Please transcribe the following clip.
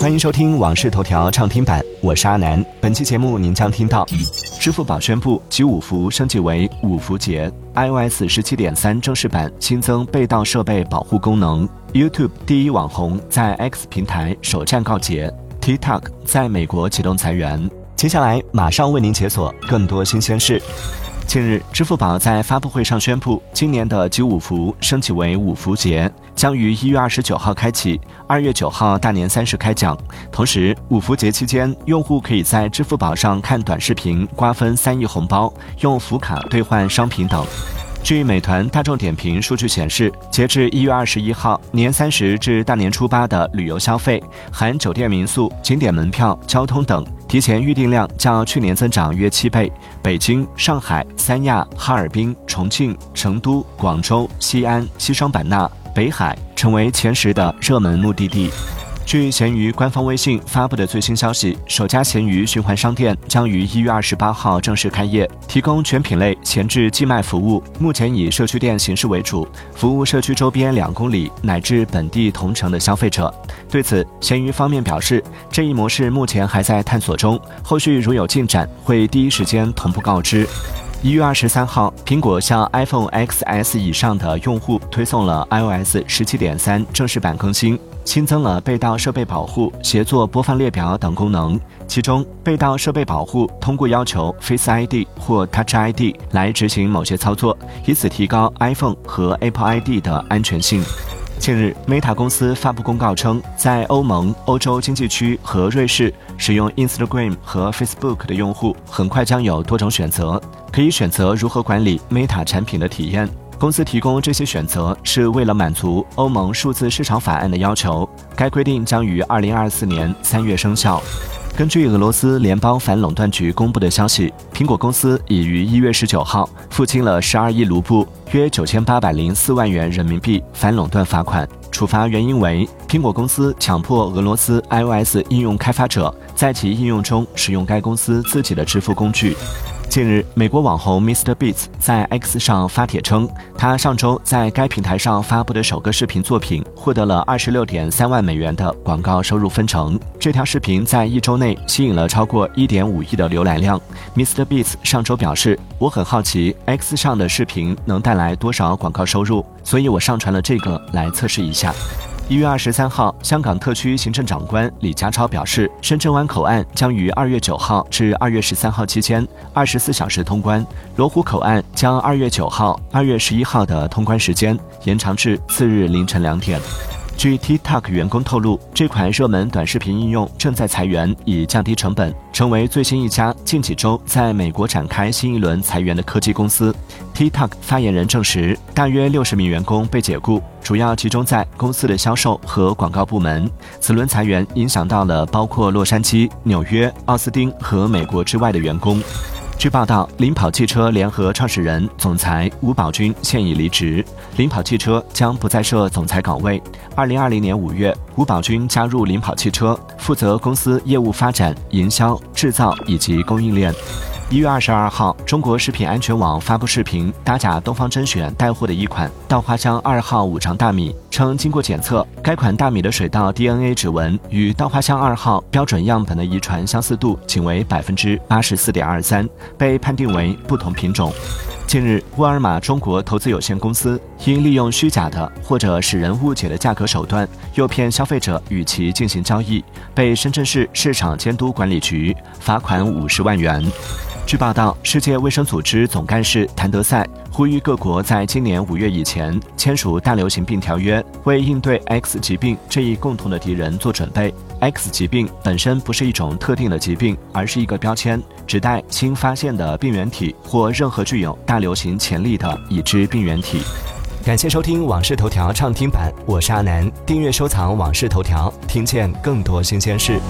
欢迎收听《往事头条》畅听版，我是阿南。本期节目您将听到：支付宝宣布集五福升级为五福节；iOS 十七点三正式版新增被盗设备保护功能；YouTube 第一网红在 X 平台首战告捷；TikTok 在美国启动裁员。接下来马上为您解锁更多新鲜事。近日，支付宝在发布会上宣布，今年的集五福升级为五福节，将于一月二十九号开启，二月九号大年三十开奖。同时，五福节期间，用户可以在支付宝上看短视频，瓜分三亿红包，用福卡兑换商品等。据美团、大众点评数据显示，截至一月二十一号，年三十至大年初八的旅游消费（含酒店、民宿、景点门票、交通等）提前预订量较去年增长约七倍。北京、上海、三亚、哈尔滨、重庆、成都、广州、西安、西双版纳、北海成为前十的热门目的地。据闲鱼官方微信发布的最新消息，首家闲鱼循环商店将于一月二十八号正式开业，提供全品类闲置寄卖服务。目前以社区店形式为主，服务社区周边两公里乃至本地同城的消费者。对此，闲鱼方面表示，这一模式目前还在探索中，后续如有进展，会第一时间同步告知。一月二十三号，苹果向 iPhone XS 以上的用户推送了 iOS 十七点三正式版更新。新增了被盗设备保护、协作播放列表等功能。其中，被盗设备保护通过要求 Face ID 或 Touch ID 来执行某些操作，以此提高 iPhone 和 Apple ID 的安全性。近日，Meta 公司发布公告称，在欧盟、欧洲经济区和瑞士使用 Instagram 和 Facebook 的用户，很快将有多种选择，可以选择如何管理 Meta 产品的体验。公司提供这些选择是为了满足欧盟数字市场法案的要求。该规定将于二零二四年三月生效。根据俄罗斯联邦反垄断局公布的消息，苹果公司已于一月十九号付清了十二亿卢布（约九千八百零四万元人民币）反垄断罚款。处罚原因为苹果公司强迫俄罗斯 iOS 应用开发者在其应用中使用该公司自己的支付工具。近日，美国网红 Mr. Beats 在 X 上发帖称，他上周在该平台上发布的首个视频作品获得了二十六点三万美元的广告收入分成。这条视频在一周内吸引了超过一点五亿的浏览量。Mr. Beats 上周表示：“我很好奇 X 上的视频能带来多少广告收入，所以我上传了这个来测试一下。”一月二十三号，香港特区行政长官李家超表示，深圳湾口岸将于二月九号至二月十三号期间二十四小时通关，罗湖口岸将二月九号、二月十一号的通关时间延长至次日凌晨两点。据 TikTok 员工透露，这款热门短视频应用正在裁员，以降低成本，成为最新一家近几周在美国展开新一轮裁员的科技公司。TikTok 发言人证实，大约六十名员工被解雇，主要集中在公司的销售和广告部门。此轮裁员影响到了包括洛杉矶、纽约、奥斯汀和美国之外的员工。据报道，领跑汽车联合创始人、总裁吴宝军现已离职，领跑汽车将不再设总裁岗位。二零二零年五月，吴宝军加入领跑汽车，负责公司业务发展、营销、制造以及供应链。一月二十二号，中国食品安全网发布视频，打假东方甄选带货的一款稻花香二号五常大米，称经过检测，该款大米的水稻 DNA 指纹与稻花香二号标准样本的遗传相似度仅为百分之八十四点二三，被判定为不同品种。近日，沃尔玛中国投资有限公司因利用虚假的或者使人误解的价格手段，诱骗消费者与其进行交易，被深圳市市场监督管理局罚款五十万元。据报道，世界卫生组织总干事谭德赛呼吁各国在今年五月以前签署大流行病条约，为应对 X 疾病这一共同的敌人做准备。X 疾病本身不是一种特定的疾病，而是一个标签，指代新发现的病原体或任何具有大流行潜力的已知病原体。感谢收听《往事头条》畅听版，我是阿南。订阅收藏《往事头条》，听见更多新鲜事。